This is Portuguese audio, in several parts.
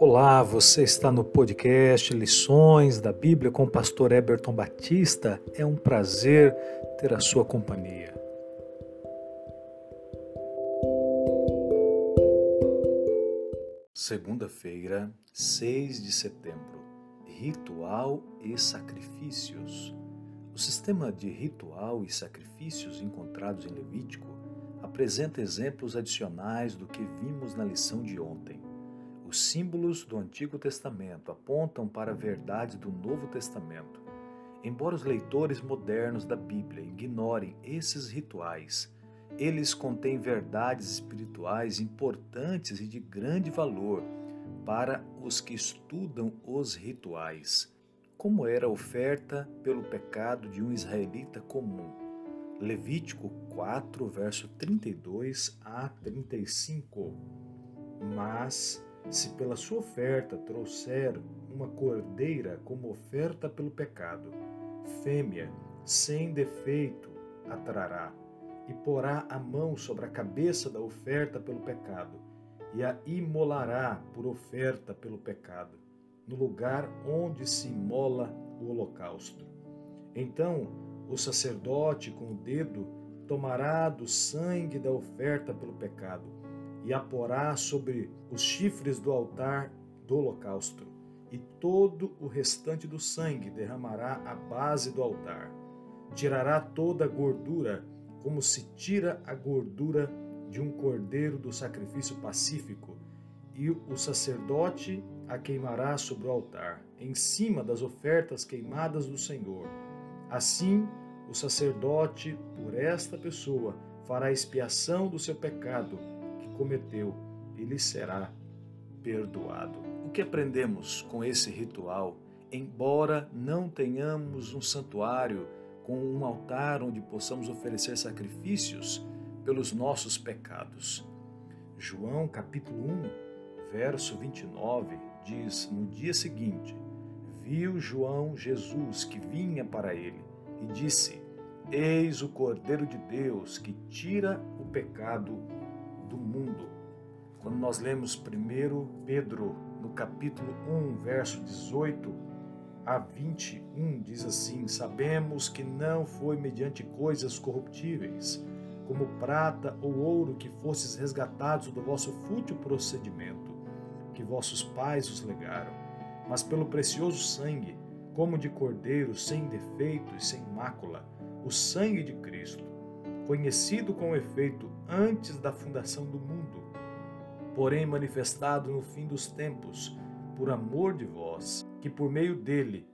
Olá, você está no podcast Lições da Bíblia com o pastor Eberton Batista. É um prazer ter a sua companhia. Segunda-feira, 6 de setembro. Ritual e sacrifícios. O sistema de ritual e sacrifícios encontrados em Levítico apresenta exemplos adicionais do que vimos na lição de ontem. Os símbolos do Antigo Testamento apontam para a verdade do Novo Testamento. Embora os leitores modernos da Bíblia ignorem esses rituais, eles contêm verdades espirituais importantes e de grande valor para os que estudam os rituais. Como era a oferta pelo pecado de um israelita comum? Levítico 4, verso 32 a 35. Mas se pela sua oferta trouxer uma cordeira como oferta pelo pecado, fêmea, sem defeito, a trará, e porá a mão sobre a cabeça da oferta pelo pecado, e a imolará por oferta pelo pecado, no lugar onde se imola o holocausto. Então o sacerdote, com o dedo, tomará do sangue da oferta pelo pecado e a porá sobre os chifres do altar do holocausto, e todo o restante do sangue derramará à base do altar. Tirará toda a gordura, como se tira a gordura de um cordeiro do sacrifício pacífico, e o sacerdote a queimará sobre o altar, em cima das ofertas queimadas do Senhor. Assim, o sacerdote, por esta pessoa, fará expiação do seu pecado cometeu e lhe será perdoado. O que aprendemos com esse ritual? Embora não tenhamos um santuário com um altar onde possamos oferecer sacrifícios pelos nossos pecados. João capítulo 1, verso 29 diz: No dia seguinte, viu João Jesus que vinha para ele e disse: Eis o Cordeiro de Deus que tira o pecado do mundo. Quando nós lemos primeiro Pedro, no capítulo 1, verso 18 a 21, diz assim: Sabemos que não foi mediante coisas corruptíveis, como prata ou ouro, que fostes resgatados do vosso fútil procedimento, que vossos pais os legaram, mas pelo precioso sangue, como de cordeiro, sem defeito e sem mácula, o sangue de Cristo conhecido com efeito antes da fundação do mundo, porém manifestado no fim dos tempos, por amor de vós, que por meio dele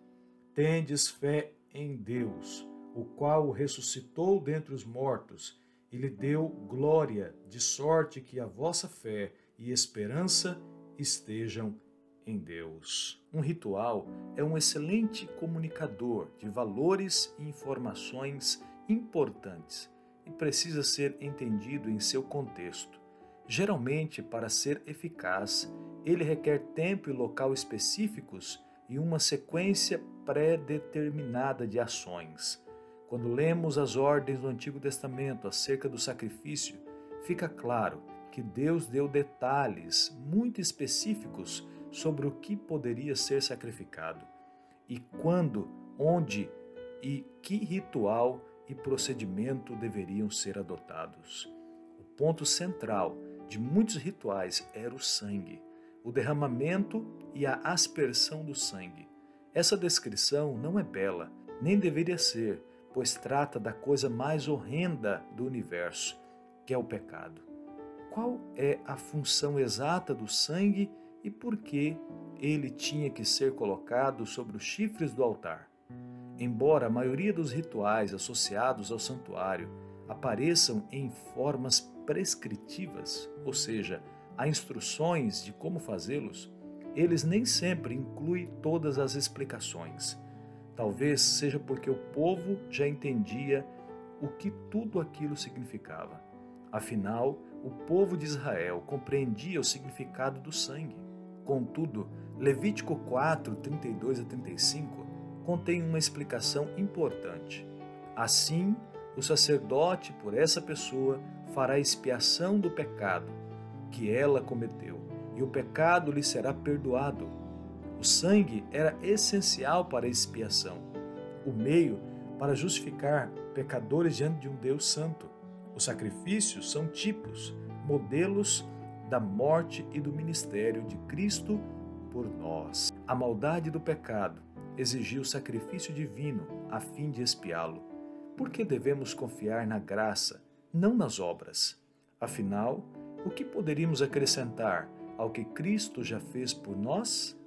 tendes fé em Deus, o qual o ressuscitou dentre os mortos e lhe deu glória, de sorte que a vossa fé e esperança estejam em Deus. Um ritual é um excelente comunicador de valores e informações importantes e precisa ser entendido em seu contexto. Geralmente, para ser eficaz, ele requer tempo e local específicos e uma sequência pré-determinada de ações. Quando lemos as ordens do Antigo Testamento acerca do sacrifício, fica claro que Deus deu detalhes muito específicos sobre o que poderia ser sacrificado e quando, onde e que ritual e procedimento deveriam ser adotados. O ponto central de muitos rituais era o sangue, o derramamento e a aspersão do sangue. Essa descrição não é bela, nem deveria ser, pois trata da coisa mais horrenda do universo, que é o pecado. Qual é a função exata do sangue e por que ele tinha que ser colocado sobre os chifres do altar? Embora a maioria dos rituais associados ao santuário apareçam em formas prescritivas, ou seja, há instruções de como fazê-los, eles nem sempre incluem todas as explicações. Talvez seja porque o povo já entendia o que tudo aquilo significava. Afinal, o povo de Israel compreendia o significado do sangue. Contudo, Levítico 4, 32 a 35 contém uma explicação importante. Assim, o sacerdote, por essa pessoa, fará expiação do pecado que ela cometeu e o pecado lhe será perdoado. O sangue era essencial para a expiação, o meio para justificar pecadores diante de um Deus santo. Os sacrifícios são tipos, modelos da morte e do ministério de Cristo por nós. A maldade do pecado exigiu sacrifício divino a fim de expiá-lo. Por que devemos confiar na graça, não nas obras? Afinal, o que poderíamos acrescentar ao que Cristo já fez por nós?